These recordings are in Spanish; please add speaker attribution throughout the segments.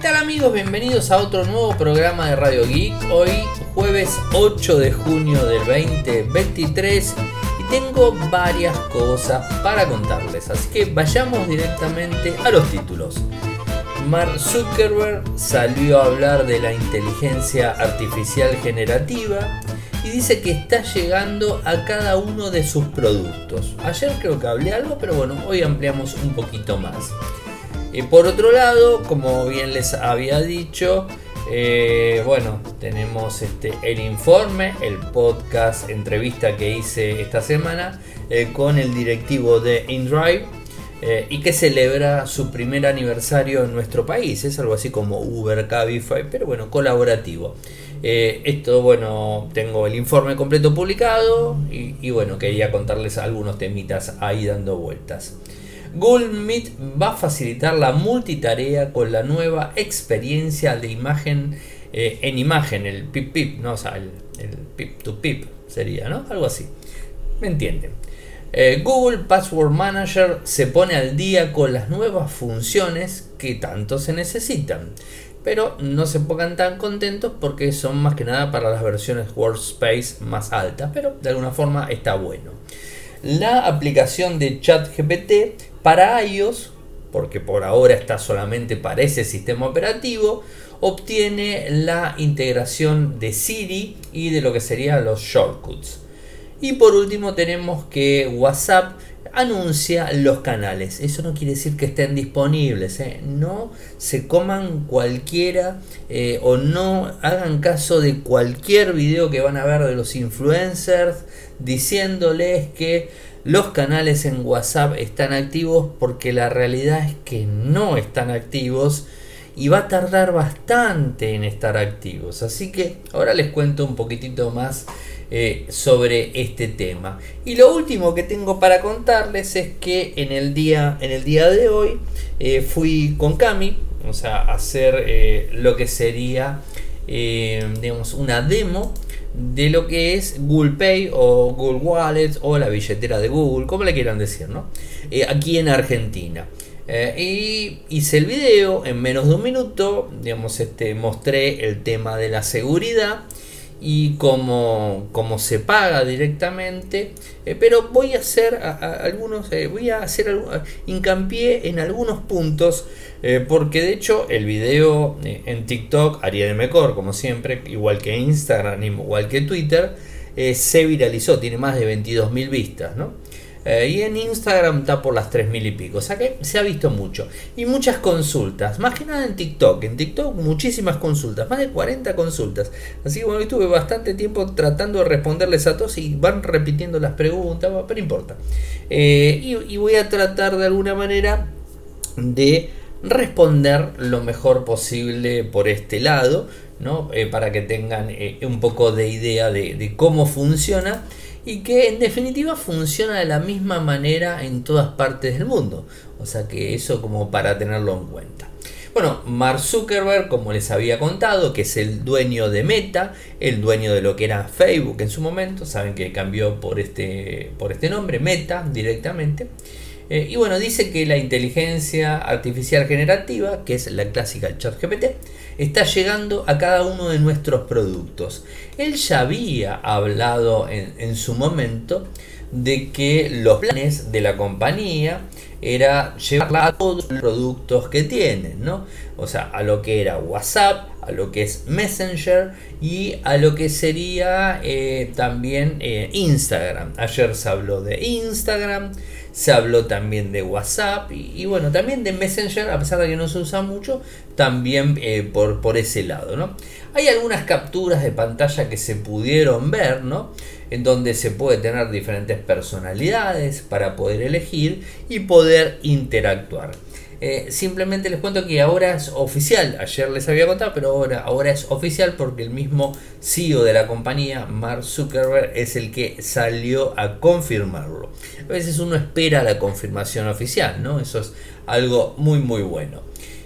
Speaker 1: tal amigos? Bienvenidos a otro nuevo programa de Radio Geek. Hoy jueves 8 de junio del 2023 y tengo varias cosas para contarles. Así que vayamos directamente a los títulos. Mark Zuckerberg salió a hablar de la inteligencia artificial generativa y dice que está llegando a cada uno de sus productos. Ayer creo que hablé algo, pero bueno, hoy ampliamos un poquito más. Y por otro lado, como bien les había dicho, eh, bueno, tenemos este, el informe, el podcast, entrevista que hice esta semana eh, con el directivo de InDrive eh, y que celebra su primer aniversario en nuestro país. Es algo así como Uber, Cabify, pero bueno, colaborativo. esto, bueno, tengo el informe completo publicado y, y bueno, quería contarles algunos temitas ahí dando vueltas. Google Meet va a facilitar la multitarea con la nueva experiencia de imagen eh, en imagen, el pip pip, no, o sea, el, pip to pip sería, ¿no? Algo así. ¿Me entienden? Eh, Google Password Manager se pone al día con las nuevas funciones que tanto se necesitan. Pero no se pongan tan contentos porque son más que nada para las versiones Workspace más altas. Pero de alguna forma está bueno. La aplicación de ChatGPT para iOS, porque por ahora está solamente para ese sistema operativo, obtiene la integración de Siri y de lo que serían los shortcuts. Y por último tenemos que WhatsApp anuncia los canales. Eso no quiere decir que estén disponibles. ¿eh? No se coman cualquiera eh, o no hagan caso de cualquier video que van a ver de los influencers diciéndoles que los canales en WhatsApp están activos porque la realidad es que no están activos y va a tardar bastante en estar activos. Así que ahora les cuento un poquitito más eh, sobre este tema. Y lo último que tengo para contarles es que en el día, en el día de hoy eh, fui con Cami o sea, a hacer eh, lo que sería digamos, una demo de lo que es Google Pay o Google Wallet o la billetera de Google, como le quieran decir, ¿no? Eh, aquí en Argentina. Eh, y hice el video en menos de un minuto, digamos, este, mostré el tema de la seguridad y cómo se paga directamente. Eh, pero voy a hacer algunos, eh, voy a hacer hincapié en algunos puntos. Eh, porque de hecho el video en TikTok haría de mejor, como siempre, igual que Instagram, igual que Twitter, se viralizó, tiene más de 22.000 vistas, ¿no? Eh, y en Instagram está por las 3.000 y pico. O sea que se ha visto mucho. Y muchas consultas. Más que nada en TikTok. En TikTok muchísimas consultas. Más de 40 consultas. Así que bueno, estuve bastante tiempo tratando de responderles a todos y van repitiendo las preguntas. Pero importa. Eh, y, voy a tratar de alguna manera de responder lo mejor posible por este lado. ¿no? Eh, para que tengan un poco de idea de, de cómo funciona y que en definitiva funciona de la misma manera en todas partes del mundo. O sea que eso como para tenerlo en cuenta. Bueno, Mark Zuckerberg, como les había contado, que es el dueño de Meta, el dueño de lo que era Facebook en su momento, saben que cambió por este, por este nombre, Meta directamente. Eh, y bueno, dice que la inteligencia artificial generativa, que es la clásica ChatGPT, está llegando a cada uno de nuestros productos. Él ya había hablado en, su momento de que los planes de la compañía era llevarla a todos los productos que tienen, ¿no? O sea, a lo que era WhatsApp, a lo que es Messenger y a lo que sería eh, también eh, Instagram. Ayer se habló de Instagram, se habló también de WhatsApp y, bueno, también de Messenger, a pesar de que no se usa mucho, también eh, por, por ese lado, ¿no? Hay algunas capturas de pantalla que se pudieron ver, ¿no? En donde se puede tener diferentes personalidades para poder elegir y poder interactuar. Eh, simplemente les cuento que ahora es oficial, ayer les había contado, pero ahora, ahora es oficial porque el mismo CEO de la compañía, Mark Zuckerberg, es el que salió a confirmarlo. A veces uno espera la confirmación oficial, ¿no? Eso es algo muy muy bueno.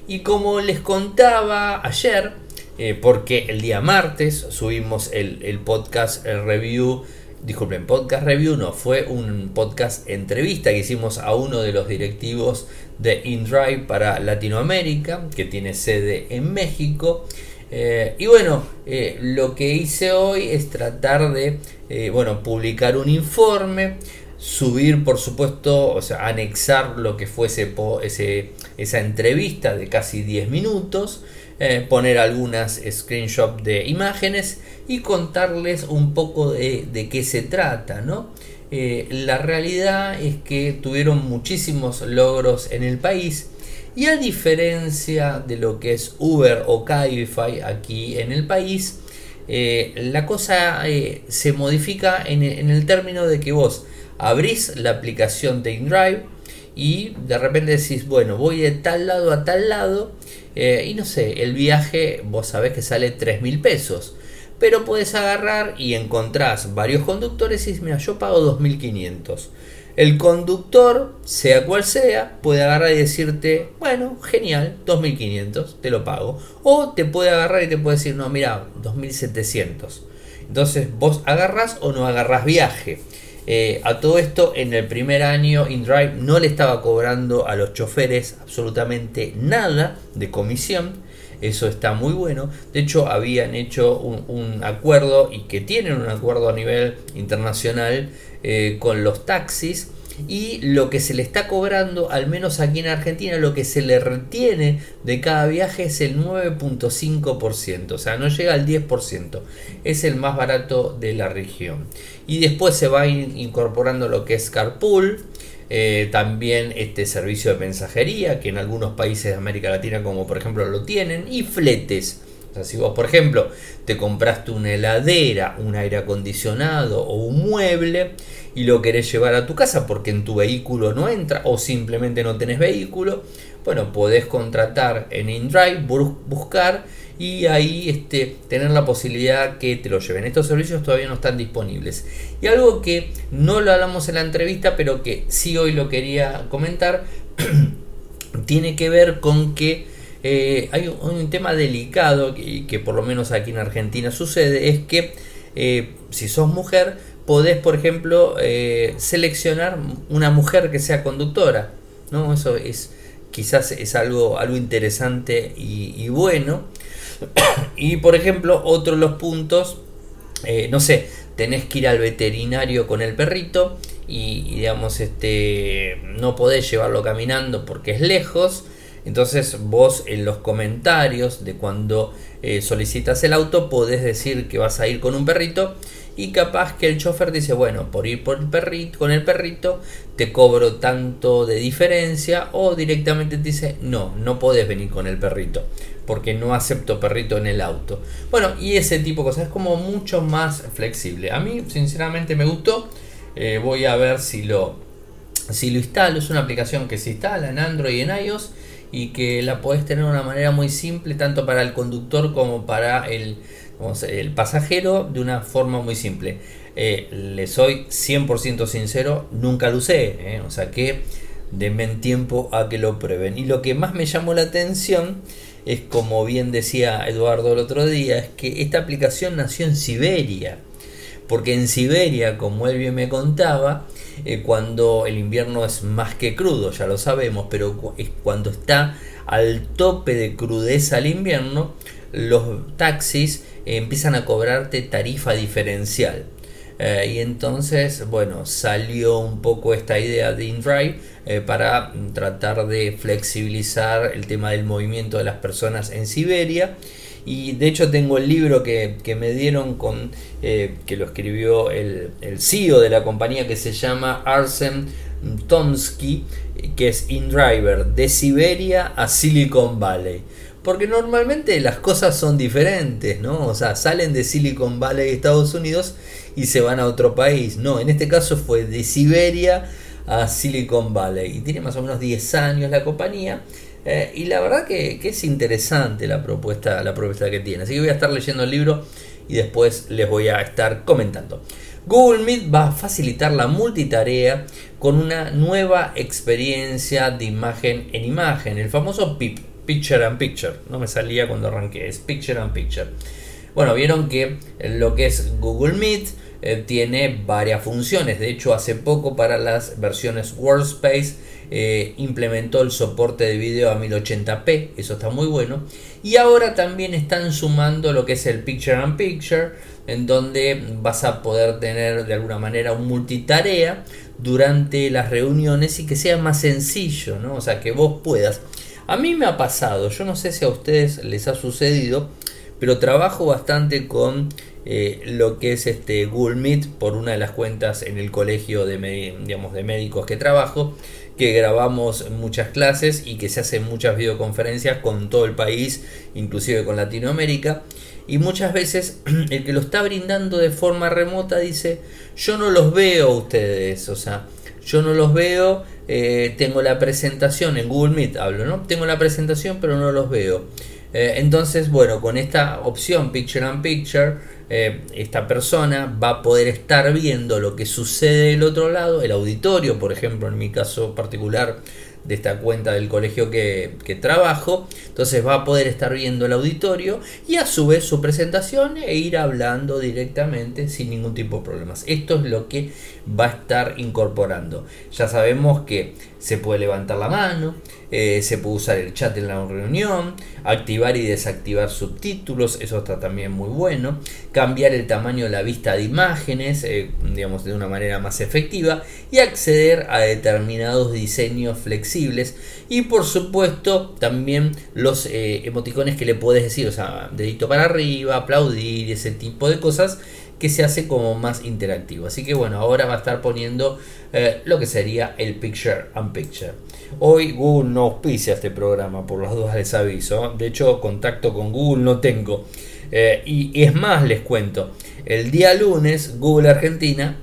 Speaker 1: Y como les contaba ayer, eh, porque el día martes subimos el, el podcast, el review disculpen, podcast review no, fue un podcast entrevista que hicimos a uno de los directivos de InDrive para Latinoamérica, que tiene sede en México. Eh, y bueno, eh, lo que hice hoy es tratar de eh, bueno, publicar un informe, subir por supuesto, o sea, anexar lo que fuese ese, esa entrevista de casi 10 minutos, poner algunas screenshots de imágenes y contarles un poco de, de qué se trata, ¿no? la realidad es que tuvieron muchísimos logros en el país y a diferencia de lo que es Uber o Cabify aquí en el país, eh, la cosa eh, se modifica en, el término de que vos abrís la aplicación de InDrive y de repente decís, bueno, voy de tal lado a tal lado eh, y no sé, el viaje vos sabés que sale 3 mil pesos. Pero puedes agarrar y encontrás varios conductores y dices, mira, yo pago 2500. El conductor, sea cual sea, puede agarrar y decirte, bueno, genial, 2500, te lo pago. O te puede agarrar y te puede decir, no, mira, 2700. Entonces vos agarras o no agarras viaje. Eh, a todo esto, en el primer año, InDrive no le estaba cobrando a los choferes absolutamente nada de comisión. Eso está muy bueno. De hecho, habían hecho un acuerdo y que tienen un acuerdo a nivel internacional eh, con los taxis y lo que se le está cobrando, al menos aquí en Argentina, lo que se le retiene de cada viaje es el 9.5%, o sea, no llega al 10%, es el más barato de la región. Y después se va incorporando lo que es Carpool, eh, también este servicio de mensajería, que en algunos países de América Latina, como por ejemplo lo tienen, y fletes. O si vos, por ejemplo, te compraste una heladera, un aire acondicionado o un mueble y lo querés llevar a tu casa porque en tu vehículo no entra o simplemente no tenés vehículo, bueno, podés contratar en InDrive, buscar y ahí este, tener la posibilidad que te lo lleven. Estos servicios todavía no están disponibles. Y algo que no lo hablamos en la entrevista, pero que sí hoy lo quería comentar, tiene que ver con que eh, hay un, tema delicado y que, por lo menos aquí en Argentina sucede, es que eh, si sos mujer, podés, por ejemplo, eh, seleccionar una mujer que sea conductora. ¿no? Eso es quizás es algo, algo interesante y, bueno. y por ejemplo, otro de los puntos, no sé, tenés que ir al veterinario con el perrito y, y, digamos, este, no podés llevarlo caminando porque es lejos. Entonces vos en los comentarios de cuando eh, solicitas el auto podés decir que vas a ir con un perrito y capaz que el chofer dice, bueno, por ir por el perrito, con el perrito te cobro tanto de diferencia o directamente te dice, no, no podés venir con el perrito porque no acepto perrito en el auto. Bueno, y ese tipo de cosas es como mucho más flexible. A mí sinceramente me gustó. Eh, voy a ver si lo, si lo instalo. Es una aplicación que se instala en Android y en iOS y que la podés tener de una manera muy simple, tanto para el conductor como para el, el pasajero, de una forma muy simple. Eh, le soy 100% sincero, nunca lo usé, eh, o sea que denme tiempo a que lo prueben. Y lo que más me llamó la atención es, como bien decía Eduardo el otro día, es que esta aplicación nació en Siberia. Porque en Siberia, como él bien me contaba, eh, cuando el invierno es más que crudo, ya lo sabemos, pero cuando está al tope de crudeza el invierno, los taxis empiezan a cobrarte tarifa diferencial. Eh, y entonces, bueno, salió un poco esta idea de InDrive eh, para tratar de flexibilizar el tema del movimiento de las personas en Siberia y de hecho tengo el libro que, me dieron con eh, que lo escribió el, el, CEO de la compañía que se llama Arsen Tomsky, que es InDriver, de Siberia a Silicon Valley. Porque normalmente las cosas son diferentes, ¿no? O sea, salen de Silicon Valley, Estados Unidos, y se van a otro país. No, en este caso fue de Siberia a Silicon Valley. Y tiene más o menos 10 años la compañía. Eh, y la verdad que, es interesante la propuesta, la propuesta que tiene. Así que voy a estar leyendo el libro y después les voy a estar comentando. Google Meet va a facilitar la multitarea con una nueva experiencia de imagen en imagen, el famoso Picture and Picture. No me salía cuando arranqué, es Picture and Picture. Bueno, vieron que lo que es Google Meet eh, tiene varias funciones. De hecho, hace poco para las versiones Workspace eh, implementó el soporte de video a 1080p, eso está muy bueno. Y ahora también están sumando lo que es el Picture and Picture, en donde vas a poder tener de alguna manera un multitarea durante las reuniones y que sea más sencillo, ¿no? O sea, que vos puedas. A mí me ha pasado, yo no sé si a ustedes les ha sucedido, pero trabajo bastante con eh, lo que es este Google Meet por una de las cuentas en el colegio de, digamos, de médicos que trabajo que grabamos muchas clases y que se hacen muchas videoconferencias con todo el país, inclusive con Latinoamérica. Y muchas veces el que lo está brindando de forma remota dice, yo no los veo ustedes, o sea, yo no los veo, eh, tengo la presentación en Google Meet, hablo, ¿no? Tengo la presentación pero no los veo. Eh, entonces, bueno, con esta opción Picture and Picture, eh, esta persona va a poder estar viendo lo que sucede del otro lado, el auditorio, por ejemplo, en mi caso particular de esta cuenta del colegio que, que, trabajo. Entonces va a poder estar viendo el auditorio y a su vez su presentación e ir hablando directamente sin ningún tipo de problemas. Esto es lo que va a estar incorporando. Ya sabemos que se puede levantar la mano, eh, se puede usar el chat en la reunión, activar y desactivar subtítulos, eso está también muy bueno, cambiar el tamaño de la vista de imágenes, eh, digamos de una manera más efectiva, y acceder a determinados diseños flexibles, y por supuesto también los eh, emoticones que le puedes decir, o sea, dedito para arriba, aplaudir, ese tipo de cosas que se hace como más interactivo. Así que bueno, ahora va a estar poniendo eh, lo que sería el Picture and Picture. Hoy Google no auspicia este programa, por las dudas les aviso. De hecho, contacto con Google no tengo. Eh, y, es más, les cuento. El día lunes, Google Argentina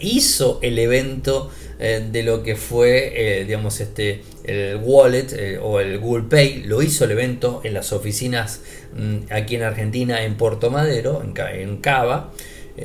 Speaker 1: hizo el evento eh, de lo que fue, digamos, este, el wallet o el Google Pay. Lo hizo el evento en las oficinas mm, aquí en Argentina, en Puerto Madero, en Cava.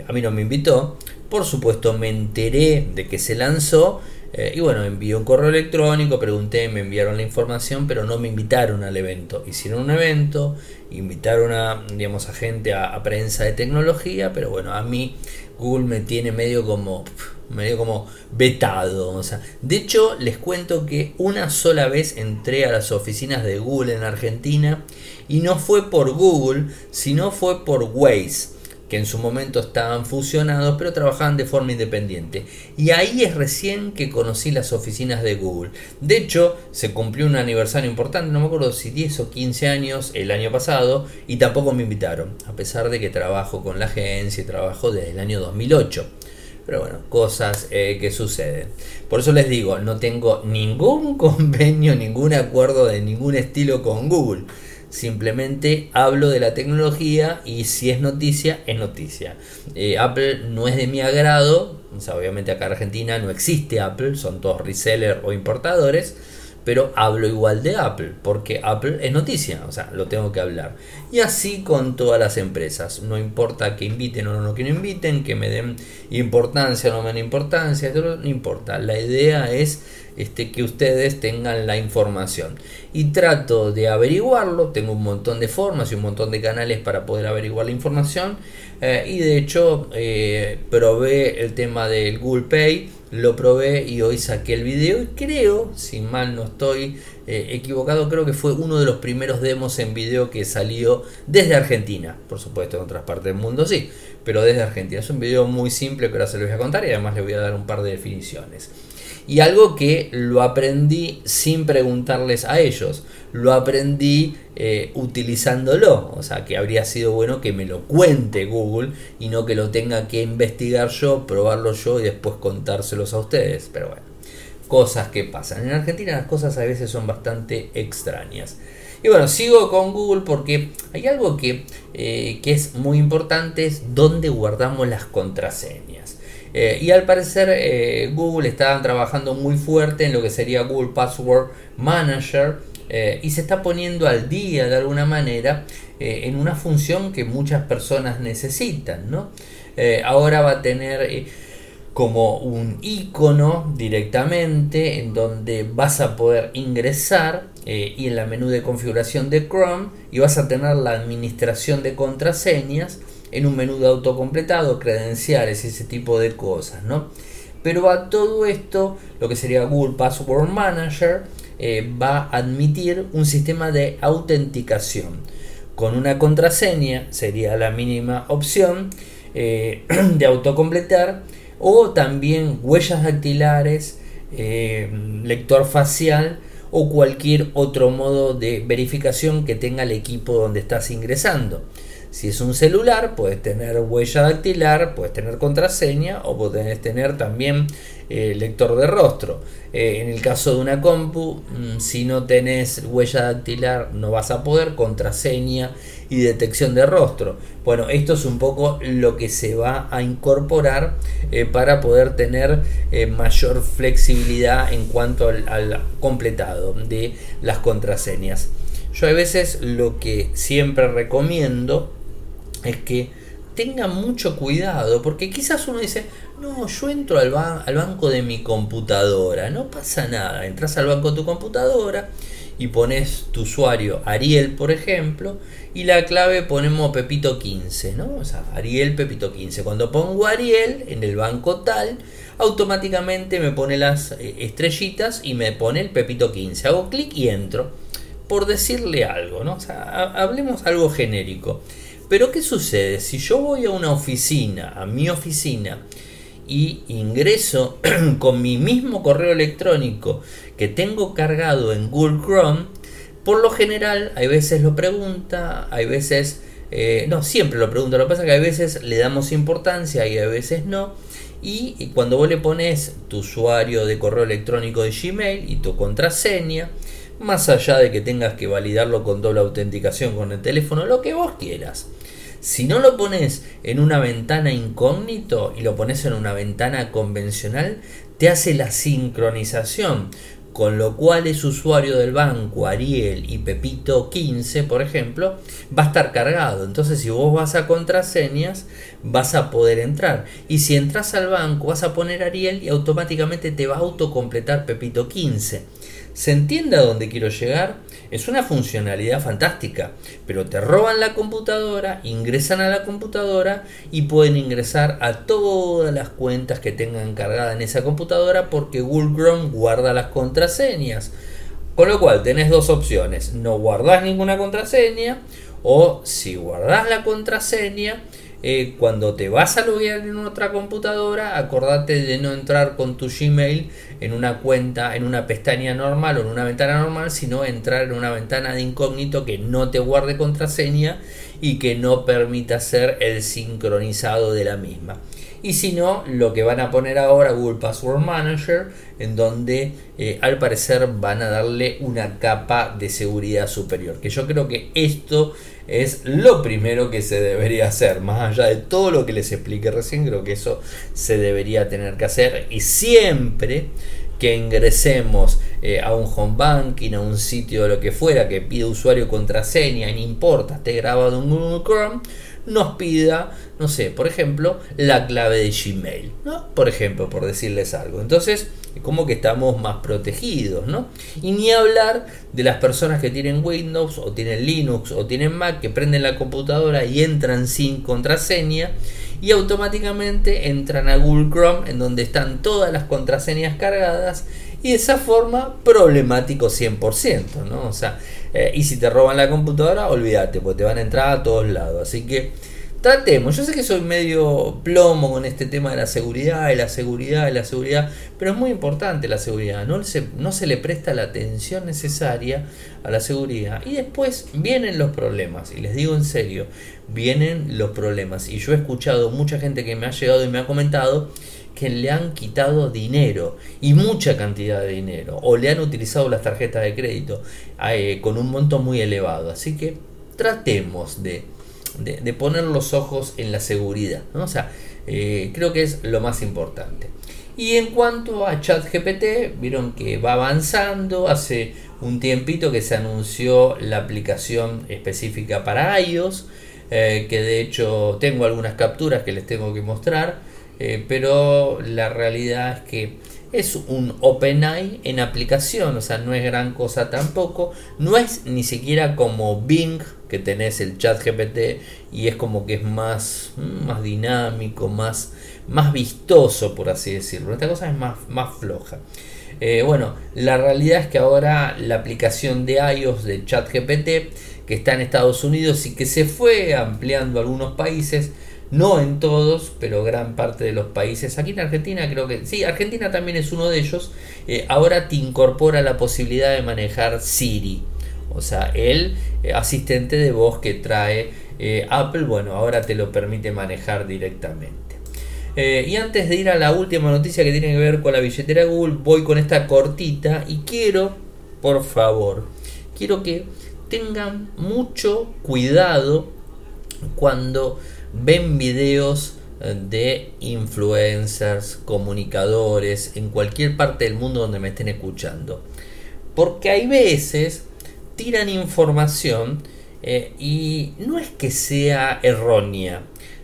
Speaker 1: a mí no me invitó, por supuesto, me enteré de que se lanzó eh, y bueno, envié un correo electrónico, pregunté, me enviaron la información, pero no me invitaron al evento. Hicieron un evento, invitaron a, digamos, a gente a, prensa de tecnología, pero bueno, a mí Google me tiene medio como medio como vetado. O sea, de hecho, les cuento que una sola vez entré a las oficinas de Google en Argentina y no fue por Google, sino fue por Waze que en su momento estaban fusionados, pero trabajaban de forma independiente. Y ahí es recién que conocí las oficinas de Google. De hecho, se cumplió un aniversario importante, no me acuerdo si 10 o 15 años el año pasado, y tampoco me invitaron, a pesar de que trabajo con la agencia y trabajo desde el año 2008. Pero bueno, cosas eh, que suceden. Por eso les digo, no tengo ningún convenio, ningún acuerdo de ningún estilo con Google. Simplemente hablo de la tecnología y si es noticia, es noticia. Eh, Apple no es de mi agrado, obviamente acá en Argentina no existe Apple, son todos resellers o importadores, pero hablo igual de Apple, porque Apple es noticia, o sea, lo tengo que hablar. Y así con todas las empresas, no importa que inviten o no que no inviten, que me den importancia o no me den importancia, no importa, la idea es este, que ustedes tengan la información. Y trato de averiguarlo, tengo un montón de formas y un montón de canales para poder averiguar la información. Eh, y de hecho eh, probé el tema del Google Pay, lo probé y hoy saqué el video y creo, si mal no estoy eh, equivocado, creo que fue uno de los primeros demos en video que salió desde Argentina. Por supuesto, en otras partes del mundo sí, pero desde Argentina. Es un video muy simple que ahora se los voy a contar y además les voy a dar un par de definiciones. Y algo que lo aprendí sin preguntarles a ellos, lo aprendí eh, utilizándolo. O sea, que habría sido bueno que me lo cuente Google y no que lo tenga que investigar yo, probarlo yo y después contárselos a ustedes. Pero bueno, cosas que pasan. En Argentina las cosas a veces son bastante extrañas. Y bueno, sigo con Google porque hay algo que, eh, que es muy importante, es dónde guardamos las contraseñas. Eh, y al parecer eh, Google estaba trabajando muy fuerte en lo que sería Google Password Manager eh, y se está poniendo al día de alguna manera en una función que muchas personas necesitan. ahora va a tener como un icono directamente en donde vas a poder ingresar y en la menú de configuración de Chrome y vas a tener la administración de contraseñas en un menú de autocompletado, credenciales ese tipo de cosas, ¿no? Pero a todo esto, lo que sería Google Password Manager eh, va a admitir un sistema de autenticación. Con una contraseña sería la mínima opción eh, de autocompletar o también huellas dactilares, eh, lector facial o cualquier otro modo de verificación que tenga el equipo donde estás ingresando. Si es un celular, puedes tener huella dactilar, puedes tener contraseña o puedes tener también eh, lector de rostro. Eh, en el caso de una compu, mm, si no tenés huella dactilar, no vas a poder, contraseña y detección de rostro. Bueno, esto es un poco lo que se va a incorporar eh, para poder tener mayor flexibilidad en cuanto al, al completado de las contraseñas. Yo a veces lo que siempre recomiendo es que tenga mucho cuidado, porque quizás uno dice, no, yo entro al, al, banco de mi computadora, no pasa nada, entras al banco de tu computadora y pones tu usuario Ariel, por ejemplo, y la clave ponemos Pepito 15, ¿no? O sea, Ariel Pepito 15. Cuando pongo Ariel en el banco tal, automáticamente me pone las eh, estrellitas y me pone el Pepito 15. Hago clic y entro. Por decirle algo, ¿no? O sea, hablemos algo genérico. Pero ¿qué sucede? Si yo voy a una oficina, a mi oficina, y ingreso con mi mismo correo electrónico que tengo cargado en Google Chrome, por lo general, hay veces lo pregunta, hay veces, eh, no, siempre lo pregunta, lo que pasa es que hay veces le damos importancia y a veces no. Y cuando vos le pones tu usuario de correo electrónico de Gmail y tu contraseña, más allá de que tengas que validarlo con doble autenticación con el teléfono, lo que vos quieras. Si no lo pones en una ventana incógnito y lo pones en una ventana convencional, te hace la sincronización. Con lo cual ese usuario del banco, Ariel y Pepito 15, por ejemplo, va a estar cargado. Entonces si vos vas a contraseñas, vas a poder entrar. Y si entras al banco, vas a poner Ariel y automáticamente te va a autocompletar Pepito 15. ¿Se entiende a dónde quiero llegar? Es una funcionalidad fantástica, pero te roban la computadora, ingresan a la computadora y pueden ingresar a todas las cuentas que tengan cargada en esa computadora porque Google Chrome guarda las contraseñas. Con lo cual tenés dos opciones, no guardás ninguna contraseña o si guardás la contraseña, eh, cuando te vas a loguear en otra computadora, acordate de no entrar con tu Gmail en una cuenta, en una pestaña normal o en una ventana normal, sino entrar en una ventana de incógnito que no te guarde contraseña y que no permita ser el sincronizado de la misma. Y si no, lo que van a poner ahora Google Password Manager, en donde eh, al parecer van a darle una capa de seguridad superior. Que yo creo que esto es lo primero que se debería hacer. Más allá de todo lo que les expliqué recién, creo que eso se debería tener que hacer. Y siempre que ingresemos eh, a un home banking, a un sitio lo que fuera que pide usuario contraseña, no importa, esté grabado en Google Chrome, nos pida, no sé, por ejemplo, la clave de Gmail, ¿no? Por ejemplo, por decirles algo. Entonces, como que estamos más protegidos, ¿no? Y ni hablar de las personas que tienen Windows o tienen Linux o tienen Mac que prenden la computadora y entran sin contraseña y automáticamente entran a Google Chrome en donde están todas las contraseñas cargadas y de esa forma problemático 100%, ¿no? O sea, eh, y si te roban la computadora, olvídate, porque te van a entrar a todos lados. Así que tratemos. Yo sé que soy medio plomo con este tema de la seguridad, y la seguridad, y la seguridad, pero es muy importante la seguridad. No se, no se le presta la atención necesaria a la seguridad. Y después vienen los problemas. Y les digo en serio, vienen los problemas. Y yo he escuchado mucha gente que me ha llegado y me ha comentado que le han quitado dinero y mucha cantidad de dinero o le han utilizado las tarjetas de crédito eh, con un monto muy elevado. Así que tratemos de, de, poner los ojos en la seguridad. ¿no? Sea, eh, creo que es lo más importante. Y en cuanto a ChatGPT, vieron que va avanzando. Hace un tiempito que se anunció la aplicación específica para iOS, eh, que de hecho tengo algunas capturas que les tengo que mostrar. Eh, pero la realidad es que es un OpenAI en aplicación, o sea, no es gran cosa tampoco. No es ni siquiera como Bing, que tenés el chat GPT y es como que es más, más dinámico, más, más vistoso, por así decirlo. Esta cosa es más, más floja. Eh, bueno, la realidad es que ahora la aplicación de iOS de ChatGPT, que está en Estados Unidos y que se fue ampliando a algunos países, no en todos, pero gran parte de los países. Aquí en Argentina creo que sí, Argentina también es uno de ellos. Eh, ahora te incorpora la posibilidad de manejar Siri. O sea, el eh, asistente de voz que trae eh, Apple, bueno, ahora te lo permite manejar directamente. y antes de ir a la última noticia que tiene que ver con la billetera Google, voy con esta cortita y quiero, por favor, quiero que tengan mucho cuidado cuando ven videos eh, de influencers, comunicadores, en cualquier parte del mundo donde me estén escuchando. Porque hay veces tiran información eh, y no es que sea errónea,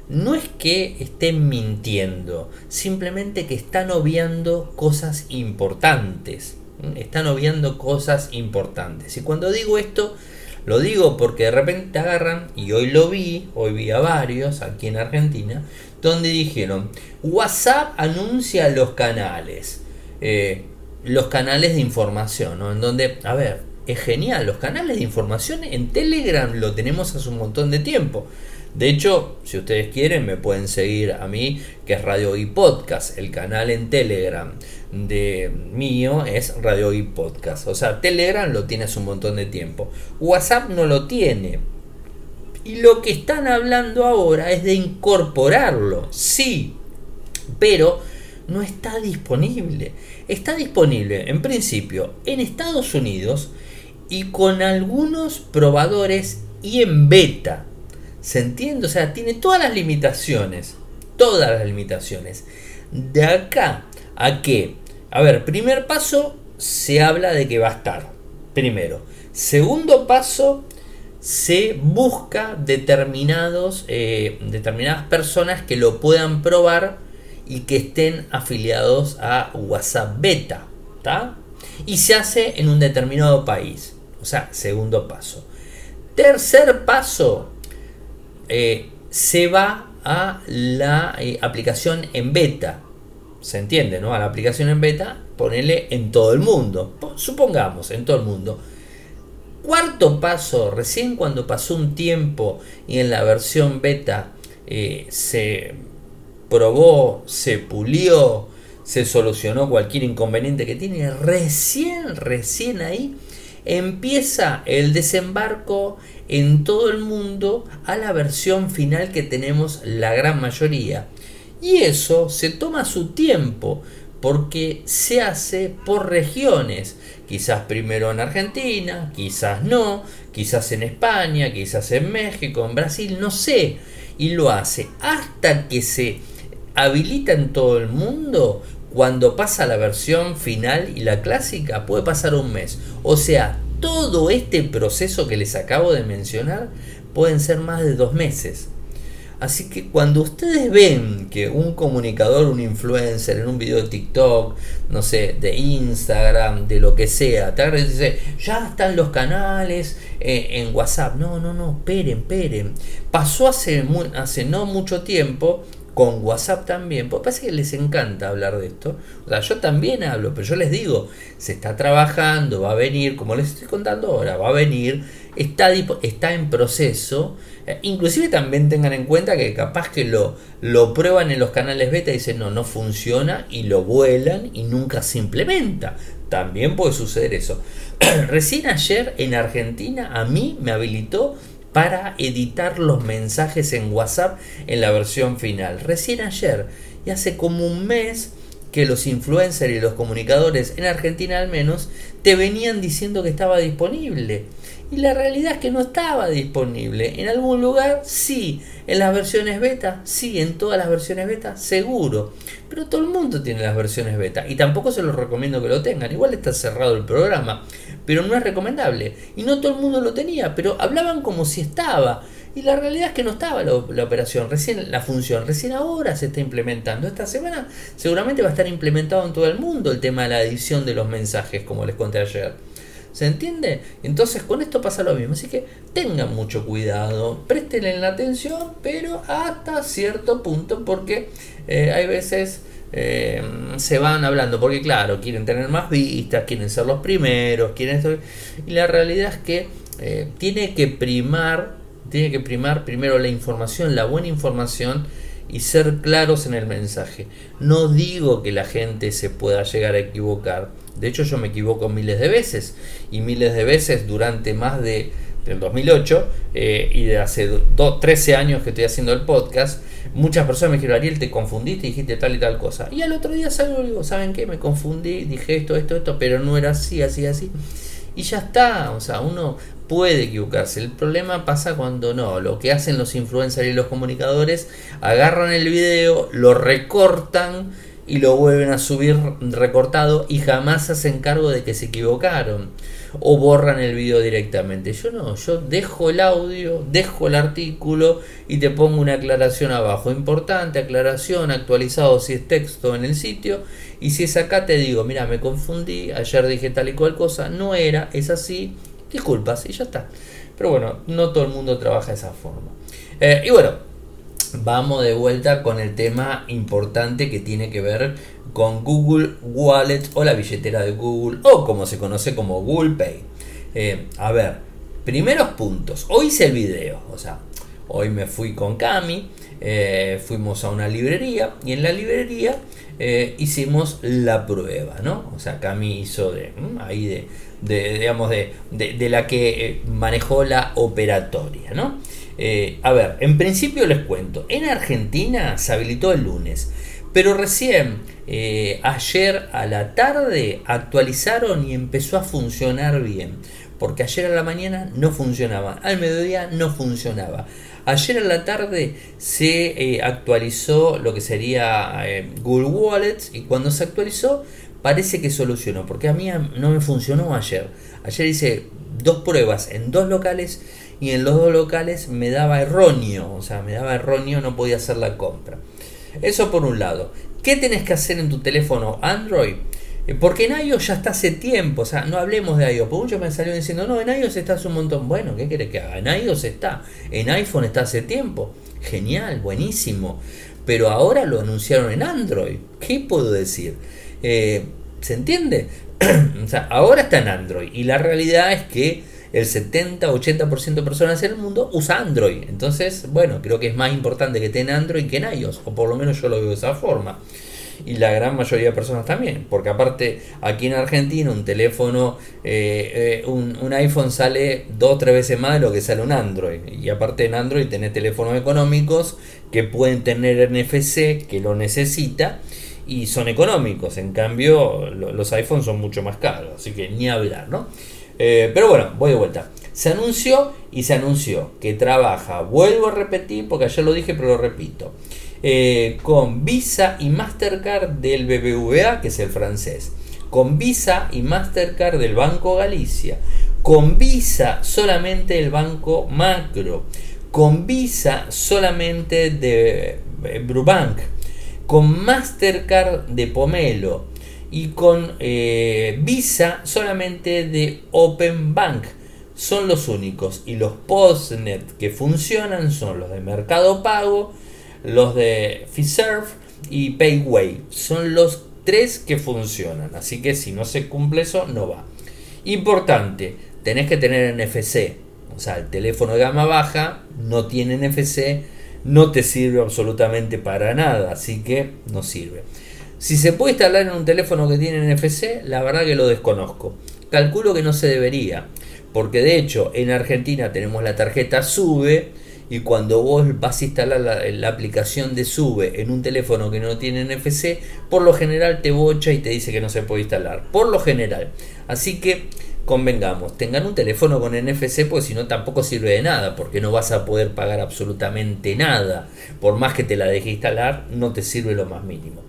Speaker 1: no es que estén mintiendo, simplemente que están obviando cosas importantes. Están obviando cosas importantes. Y cuando digo esto, lo digo porque de repente agarran, y hoy lo vi, hoy vi a varios aquí en Argentina, donde dijeron, WhatsApp anuncia los canales, eh, los canales de información, ¿no? En donde, a ver, es genial, los canales de información en Telegram lo tenemos hace un montón de tiempo. De hecho, si ustedes quieren, me pueden seguir a mí, que es Radio y Podcast, el canal en Telegram de mío es Radio y Podcast. O sea, Telegram lo tiene hace un montón de tiempo. WhatsApp no lo tiene. Y lo que están hablando ahora es de incorporarlo. Sí, pero no está disponible. Está disponible en principio en Estados Unidos y con algunos probadores y en beta. ¿Se entiende? O sea, tiene todas las limitaciones. Todas las limitaciones. De acá a que, a ver, primer paso, se habla de que va a estar. Primero. Segundo paso, se busca determinados, eh, determinadas personas que lo puedan probar y que estén afiliados a WhatsApp Beta. Y se hace en un determinado país. O sea, segundo paso. Tercer paso, eh, se va a la eh, aplicación en beta se entiende, ¿no? A la aplicación en beta, ponerle en todo el mundo. Supongamos, en todo el mundo. Cuarto paso, recién cuando pasó un tiempo y en la versión beta eh, se probó, se pulió, se solucionó cualquier inconveniente que tiene, recién, recién ahí empieza el desembarco en todo el mundo a la versión final que tenemos la gran mayoría. Y eso se toma su tiempo porque se hace por regiones. Quizás primero en Argentina, quizás no, quizás en España, quizás en México, en Brasil, no sé. Y lo hace hasta que se habilita en todo el mundo. Cuando pasa la versión final y la clásica, puede pasar un mes. O sea, todo este proceso que les acabo de mencionar pueden ser más de dos meses. Así que cuando ustedes ven que un comunicador, un influencer en un video de TikTok, no sé, de Instagram, de lo que sea, te dice, ya están los canales eh, en WhatsApp. No, no, no, esperen, esperen. Pasó hace, hace no mucho tiempo con WhatsApp también, porque parece que les encanta hablar de esto. O sea, yo también hablo, pero yo les digo, se está trabajando, va a venir, como les estoy contando ahora, va a venir, está, está en proceso eh, inclusive también tengan en cuenta que capaz que lo, lo prueban en los canales beta y dicen no, no funciona y lo vuelan y nunca se implementa. También puede suceder eso. Recién ayer en Argentina a mí me habilitó para editar los mensajes en WhatsApp en la versión final. Recién ayer y hace como un mes que los influencers y los comunicadores en Argentina al menos te venían diciendo que estaba disponible. Y la realidad es que no estaba disponible. En algún lugar sí, en las versiones beta, sí, en todas las versiones beta, seguro. Pero todo el mundo tiene las versiones beta y tampoco se los recomiendo que lo tengan. Igual está cerrado el programa, pero no es recomendable. Y no todo el mundo lo tenía, pero hablaban como si estaba. Y la realidad es que no estaba la, operación, recién la función, recién ahora se está implementando. Esta semana seguramente va a estar implementado en todo el mundo el tema de la edición de los mensajes, como les conté ayer. ¿Se entiende? Entonces con esto pasa lo mismo. Así que tengan mucho cuidado, prestenle la atención, pero hasta cierto punto, porque eh, hay veces eh, se van hablando, porque claro, quieren tener más vistas, quieren ser los primeros, quieren Y la realidad es que eh, tiene que primar, tiene que primar primero la información, la buena información y ser claros en el mensaje. No digo que la gente se pueda llegar a equivocar de hecho, yo me equivoco miles de veces y miles de veces durante más de del 2008 eh, y de hace 13 años que estoy haciendo el podcast, muchas personas me dijeron, Ariel, te confundiste, dijiste tal y tal cosa. Y al otro día salgo y digo, ¿saben qué? Me confundí, dije esto, esto, esto, pero no era así, así, así. Y ya está, o sea, uno puede equivocarse. El problema pasa cuando no. Lo que hacen los influencers y los comunicadores, agarran el video, lo recortan y lo vuelven a subir recortado y jamás hacen cargo de que se equivocaron o borran el video directamente. Yo no, yo dejo el audio, dejo el artículo y te pongo una aclaración abajo. Importante, aclaración, actualizado si es texto en el sitio. Y si es acá te digo, mira, me confundí, ayer dije tal y cual cosa, no era, es así, disculpas y ya está. Pero bueno, no todo el mundo trabaja de esa forma. Eh, y bueno, vamos de vuelta con el tema importante que tiene que ver con Google Wallet o la billetera de Google o como se conoce como Google Pay. Eh, a ver, primeros puntos. Hoy hice el video, o sea, hoy me fui con Cami, eh, fuimos a una librería y en la librería eh, hicimos la prueba, ¿no? O sea, Cami hizo de ahí de, de digamos de, de la que manejó la operatoria, ¿no? Eh, a ver, en principio les cuento, en Argentina se habilitó el lunes, pero recién eh, ayer a la tarde actualizaron y empezó a funcionar bien, porque ayer a la mañana no funcionaba, al mediodía no funcionaba. Ayer a la tarde se eh, actualizó lo que sería Google Wallets y cuando se actualizó parece que solucionó, porque a mí no me funcionó ayer. Ayer hice dos pruebas en dos locales y en los dos locales me daba erróneo, o sea, me daba erróneo, no podía hacer la compra. Eso por un lado. ¿Qué tenés que hacer en tu teléfono Android? Eh, porque en iOS ya está hace tiempo, o sea, no hablemos de iOS. Por mucho me salió diciendo, no, en iOS está hace un montón. Bueno, ¿qué querés que haga? En iOS está, en iPhone está hace tiempo. Genial, buenísimo. Pero ahora lo anunciaron en Android. ¿Qué puedo decir? Eh, ¿Se entiende? o sea, ahora está en Android. Y la realidad es que el 70-80% de personas en el mundo usa Android. Entonces, bueno, creo que es más importante que tenga Android que en iOS, o por lo menos yo lo veo de esa forma. Y la gran mayoría de personas también, porque aparte aquí en Argentina un teléfono, eh, eh, un, iPhone sale dos o tres veces más de lo que sale un Android. Y aparte en Android tenés teléfonos económicos que pueden tener NFC, que lo necesita, y son económicos. En cambio, los iPhones son mucho más caros, así que ni hablar, ¿no? Eh, pero bueno, voy de vuelta. Se anunció y se anunció que trabaja, vuelvo a repetir porque ayer lo dije pero lo repito, eh, con Visa y Mastercard del BBVA, que es el francés, con Visa y Mastercard del Banco Galicia, con Visa solamente el Banco Macro, con Visa solamente de eh, Brubank, con Mastercard de Pomelo, y con eh, Visa solamente de Open Bank. Son los únicos. Y los postnet que funcionan son los de Mercado Pago, los de Fiserv y Payway. Son los tres que funcionan. Así que si no se cumple eso, no va. Importante, tenés que tener NFC. O sea, el teléfono de gama baja no tiene NFC, no te sirve absolutamente para nada. Así que no sirve. Si se puede instalar en un teléfono que tiene NFC, la verdad que lo desconozco. Calculo que no se debería, porque de hecho en Argentina tenemos la tarjeta SUBE y cuando vos vas a instalar la, aplicación de SUBE en un teléfono que no tiene NFC, por lo general te bocha y te dice que no se puede instalar. Por lo general. Así que convengamos, tengan un teléfono con NFC, pues si no tampoco sirve de nada, porque no vas a poder pagar absolutamente nada. Por más que te la deje instalar, no te sirve lo más mínimo.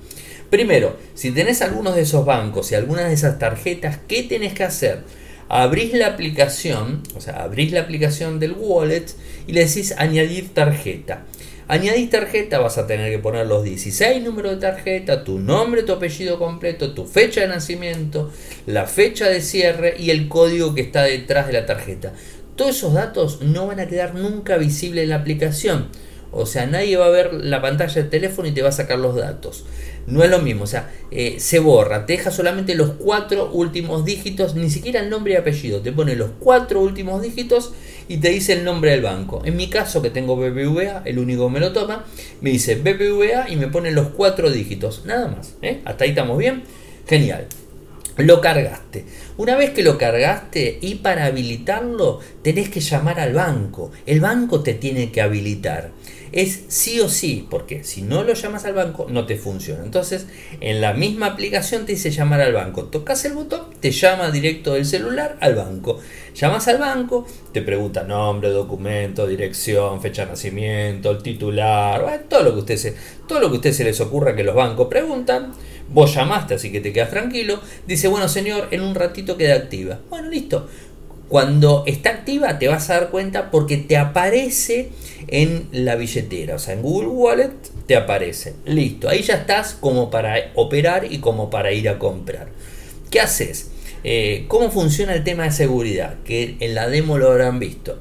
Speaker 1: Primero, si tenés algunos de esos bancos y algunas de esas tarjetas, ¿qué tenés que hacer? abrís la aplicación, o sea, abrís la aplicación del wallet y le decís añadir tarjeta. Añadir tarjeta, vas a tener que poner los 16 números de tarjeta, tu nombre, tu apellido completo, tu fecha de nacimiento, la fecha de cierre y el código que está detrás de la tarjeta. Todos esos datos no van a quedar nunca visibles en la aplicación. O sea, nadie va a ver la pantalla del teléfono y te va a sacar los datos. No es lo mismo, o sea, eh, se borra, te deja solamente los cuatro últimos dígitos, ni siquiera el nombre y apellido, te pone los cuatro últimos dígitos y te dice el nombre del banco. En mi caso, que tengo BBVA, el único que me lo toma, me dice BBVA y me pone los cuatro dígitos, nada más. ¿eh? Hasta ahí estamos bien. Genial. Lo cargaste. Una vez que lo cargaste y para habilitarlo tenés que llamar al banco. El banco te tiene que habilitar es sí o sí, porque si no lo llamas al banco no te funciona. Entonces, en la misma aplicación te dice llamar al banco. Tocas el botón, te llama directo del celular al banco. Llamas al banco, te pregunta nombre, documento, dirección, fecha de nacimiento, el titular, todo lo que usted todo lo que usted se les ocurra que los bancos preguntan. Vos llamaste, así que te quedas tranquilo. Dice, bueno señor, en un ratito queda activa. Bueno, listo. Cuando está activa te vas a dar cuenta porque te aparece en la billetera, o sea, en Google Wallet te aparece. Listo, ahí ya estás como para operar y como para ir a comprar. ¿Qué haces? Eh, ¿Cómo funciona el tema de seguridad? Que en la demo lo habrán visto.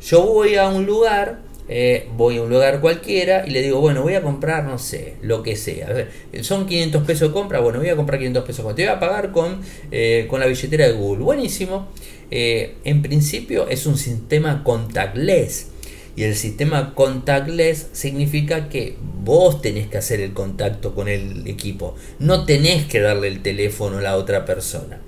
Speaker 1: Yo voy a un lugar, eh, voy a un lugar cualquiera y le digo, bueno, voy a comprar, no sé, lo que sea. son 500 pesos de compra, bueno, voy a comprar 500 pesos. Te voy a pagar con, eh, con la billetera de Google. Buenísimo. en principio es un sistema contactless. Y el sistema contactless significa que vos tenés que hacer el contacto con el equipo. No tenés que darle el teléfono a la otra persona.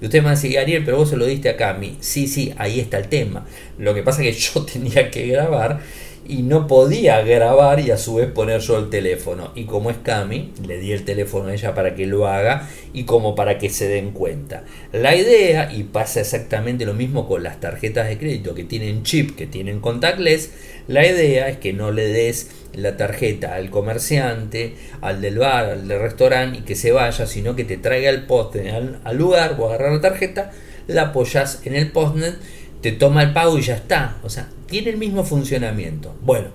Speaker 1: Y usted me va Ariel, pero vos se lo diste a mí. Sí, sí, ahí está el tema. Lo que pasa es que yo tenía que grabar y no podía grabar y a su vez poner yo el teléfono. Y como es Cami, le di el teléfono a ella para que lo haga y como para que se den cuenta. La idea, y pasa exactamente lo mismo con las tarjetas de crédito que tienen chip, que tienen contactless, la idea es que no le des la tarjeta al comerciante, al del bar, al del restaurante y que se vaya, sino que te traiga el poste al, lugar, o agarrar la tarjeta, la apoyas en el postnet te toma el pago y ya está. O sea, tiene el mismo funcionamiento. Bueno,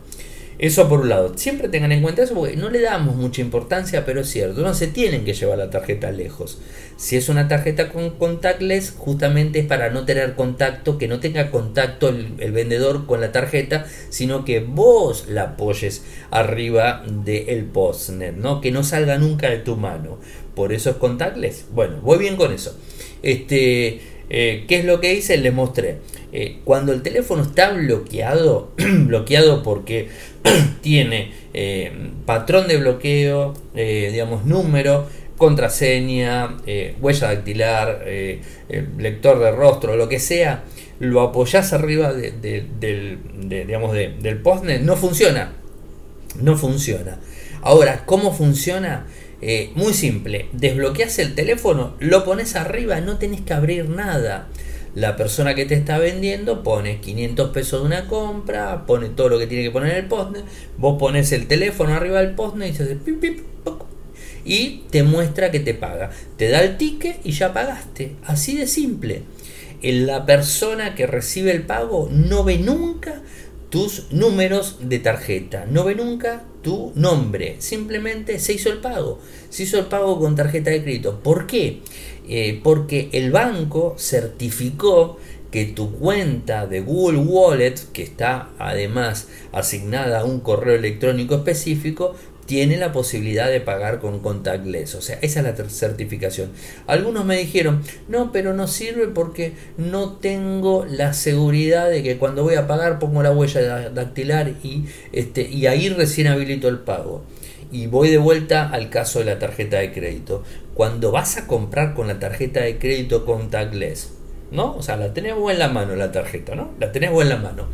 Speaker 1: eso por un lado. Siempre tengan en cuenta eso porque no le damos mucha importancia, pero es cierto. No se tienen que llevar la tarjeta lejos. Si es una tarjeta con contactless, justamente es para no tener contacto, que no tenga contacto el, vendedor con la tarjeta, sino que vos la apoyes arriba del postnet, ¿no? Que no salga nunca de tu mano. Por eso es contactless. Bueno, voy bien con eso. Este, eh, ¿Qué es lo que hice? Les mostré. Eh, cuando el teléfono está bloqueado, bloqueado porque tiene eh, patrón de bloqueo, digamos número, contraseña, huella dactilar, lector de rostro, lo que sea, lo apoyás arriba del, digamos del postnet, no funciona. No funciona. Ahora, ¿cómo funciona? Eh, muy simple, desbloqueas el teléfono, lo pones arriba, no tenés que abrir nada. La persona que te está vendiendo pone 500 pesos de una compra, pone todo lo que tiene que poner en el postnet, vos pones el teléfono arriba del postnet y se hace y te muestra que te paga. Te da el ticket y ya pagaste. Así de simple. La persona que recibe el pago no ve nunca tus números de tarjeta. No ve nunca tu nombre. Simplemente se hizo el pago. Se hizo el pago con tarjeta de crédito. ¿Por qué? Eh, porque el banco certificó que tu cuenta de Google Wallet, que está además asignada a un correo electrónico específico, tiene la posibilidad de pagar con contactless. O sea, esa es la certificación. Algunos me dijeron, no, pero no sirve porque no tengo la seguridad de que cuando voy a pagar pongo la huella dactilar y, este, y ahí recién habilito el pago. Y voy de vuelta al caso de la tarjeta de crédito. Cuando vas a comprar con la tarjeta de crédito contactless, ¿no? O sea, la tenés vos en la mano la tarjeta, ¿no? La tenés vos en la mano.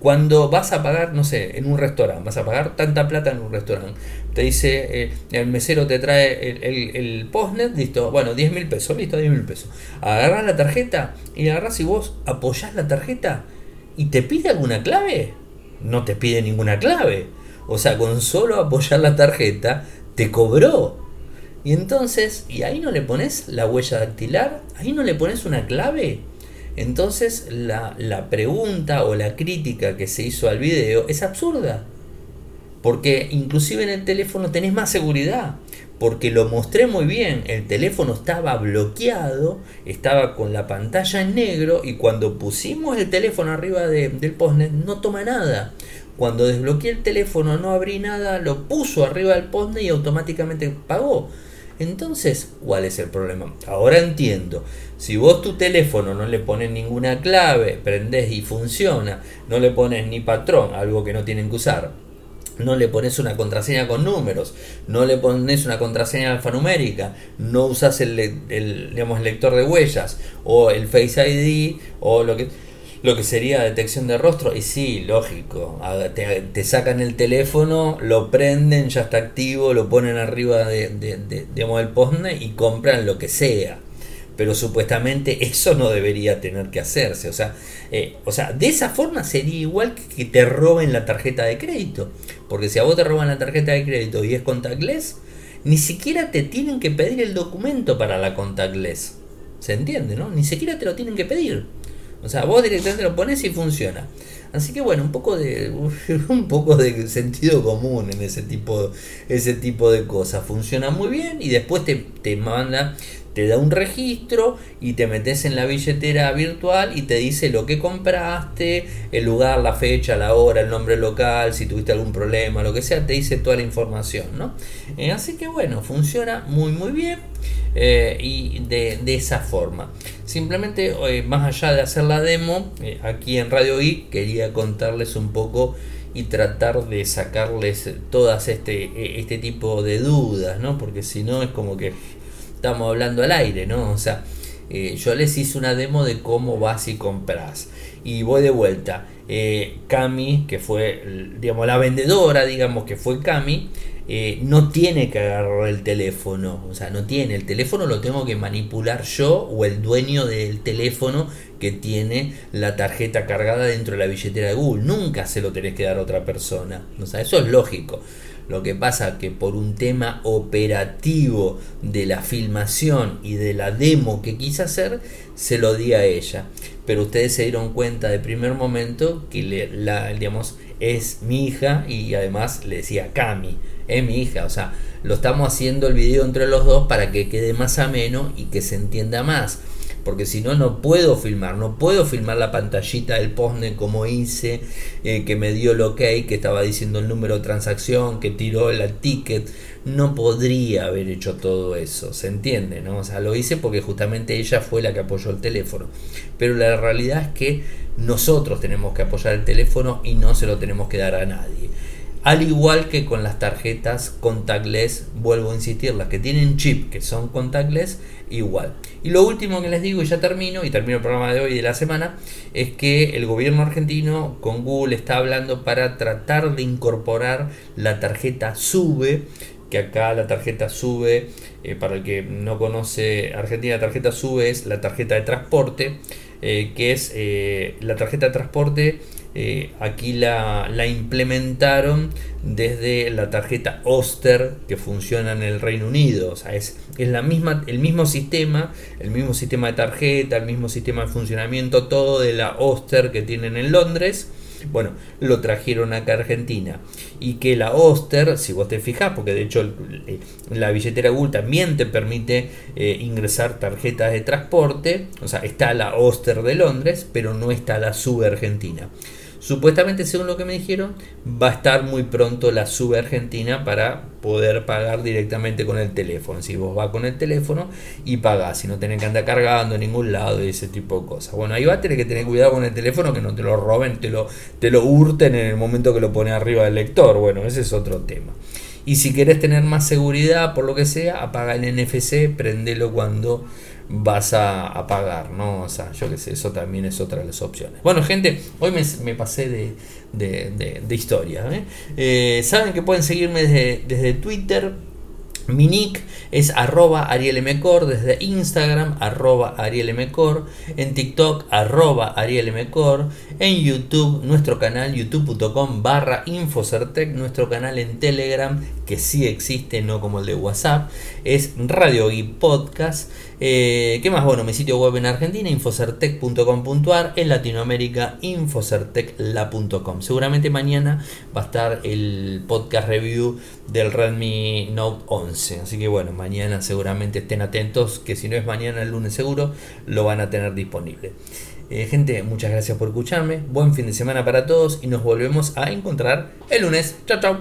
Speaker 1: Cuando vas a pagar, no sé, en un restaurante, vas a pagar tanta plata en un restaurante, te dice, eh, el mesero te trae el, el, postnet, listo, bueno, 10 mil pesos, listo, 10 mil pesos. Agarras la tarjeta y agarras y vos apoyás la tarjeta y te pide alguna clave. No te pide ninguna clave. O sea, con solo apoyar la tarjeta, te cobró. Y entonces, ¿y ahí no le pones la huella dactilar? ¿Ahí no le pones una clave? Entonces la, la pregunta o la crítica que se hizo al video es absurda. Porque inclusive en el teléfono tenés más seguridad. Porque lo mostré muy bien. El teléfono estaba bloqueado. Estaba con la pantalla en negro. Y cuando pusimos el teléfono arriba del postnet no toma nada. Cuando desbloqueé el teléfono no abrí nada. Lo puso arriba del postnet y automáticamente pagó. Entonces, ¿cuál es el problema? Ahora entiendo. Si vos tu teléfono no le pones ninguna clave, prendés y funciona, no le pones ni patrón, algo que no tienen que usar, no le pones una contraseña con números, no le pones una contraseña alfanumérica, no usas el, el, digamos, lector de huellas o el Face ID o lo que lo que sería detección de rostro. Y sí, lógico, te, sacan el teléfono, lo prenden, ya está activo, lo ponen arriba de, de, digamos, del postnet y compran lo que sea pero supuestamente eso no debería tener que hacerse. O sea, eh, o sea, de esa forma sería igual que, te roben la tarjeta de crédito. Porque si a vos te roban la tarjeta de crédito y es contactless, ni siquiera te tienen que pedir el documento para la contactless. ¿Se entiende, no? Ni siquiera te lo tienen que pedir. O sea, vos directamente lo pones y funciona. Así que bueno, un poco de un poco de sentido común en ese tipo ese tipo de cosas. Funciona muy bien y después te, te manda te da un registro y te metes en la billetera virtual y te dice lo que compraste, el lugar, la fecha, la hora, el nombre local, si tuviste algún problema, lo que sea, te dice toda la información, ¿no? Eh, así que bueno, funciona muy muy bien eh, y de, esa forma. Simplemente, eh, más allá de hacer la demo, aquí en Radio Geek quería contarles un poco y tratar de sacarles todas este, este tipo de dudas, ¿no? Porque si no es como que estamos hablando al aire, ¿no? O sea, eh, yo les hice una demo de cómo vas y compras. Y voy de vuelta. Eh, Cami, que fue, digamos, la vendedora, digamos, que fue Cami, eh, no tiene que agarrar el teléfono. O sea, no tiene. El teléfono lo tengo que manipular yo o el dueño del teléfono que tiene la tarjeta cargada dentro de la billetera de Google. Nunca se lo tenés que dar a otra persona. O sea, eso es lógico. Lo que pasa que por un tema operativo de la filmación y de la demo que quise hacer, se lo di a ella. Pero ustedes se dieron cuenta de primer momento que la, digamos, es mi hija y además le decía Cami, es mi hija. O sea, lo estamos haciendo el video entre los dos para que quede más ameno y que se entienda más porque si no, no puedo filmar, no puedo filmar la pantallita del postnet como hice, eh, que me dio el ok, que estaba diciendo el número de transacción, que tiró el ticket, no podría haber hecho todo eso, ¿se entiende? ¿no? O sea, lo hice porque justamente ella fue la que apoyó el teléfono, pero la realidad es que nosotros tenemos que apoyar el teléfono y no se lo tenemos que dar a nadie. Al igual que con las tarjetas contactless, vuelvo a insistir, las que tienen chip que son contactless, igual. Y lo último que les digo, y ya termino, y termino el programa de hoy y de la semana, es que el gobierno argentino con Google está hablando para tratar de incorporar la tarjeta SUBE, que acá la tarjeta SUBE, eh, para el que no conoce Argentina, la tarjeta SUBE es la tarjeta de transporte, eh, que es eh, la tarjeta de transporte eh, aquí la, implementaron desde la tarjeta Oster que funciona en el Reino Unido. O sea, es, es la misma, el mismo sistema, el mismo sistema de tarjeta, el mismo sistema de funcionamiento, todo de la Oster que tienen en Londres. Bueno, lo trajeron acá a Argentina. Y que la Oster, si vos te fijas, porque de hecho eh, la billetera Google también te permite eh, ingresar tarjetas de transporte. O sea, está la Oster de Londres, pero no está la Sub Argentina. Supuestamente, según lo que me dijeron, va a estar muy pronto la sube argentina para poder pagar directamente con el teléfono. Si vos vas con el teléfono y pagás, si no tenés que andar cargando en ningún lado y ese tipo de cosas. Bueno, ahí va a tener que tener cuidado con el teléfono, que no te lo roben, te lo, te lo hurten en el momento que lo pones arriba del lector. Bueno, ese es otro tema. Y si querés tener más seguridad, por lo que sea, apaga el NFC, prendelo cuando vas a, pagar, ¿no? O sea, yo qué sé, eso también es otra de las opciones. Bueno, gente, hoy me, pasé de, de, historia. ¿eh? Eh, Saben que pueden seguirme desde, desde Twitter Mi nick es arroba arielmcor desde Instagram, arroba arielmcor, en TikTok, arroba arielmcor, en YouTube, nuestro canal youtube.com barra infocertec, nuestro canal en Telegram, que sí existe, no como el de WhatsApp, es Radio y Podcast. Eh, ¿Qué más? Bueno, mi sitio web en Argentina, infocertec.com.ar, en Latinoamérica, infocertecla.com. Seguramente mañana va a estar el podcast review del Redmi Note 11. Así que bueno, mañana seguramente estén atentos, que si no es mañana, el lunes seguro, lo van a tener disponible. Eh, gente, muchas gracias por escucharme, buen fin de semana para todos y nos volvemos a encontrar el lunes. Chao, chao.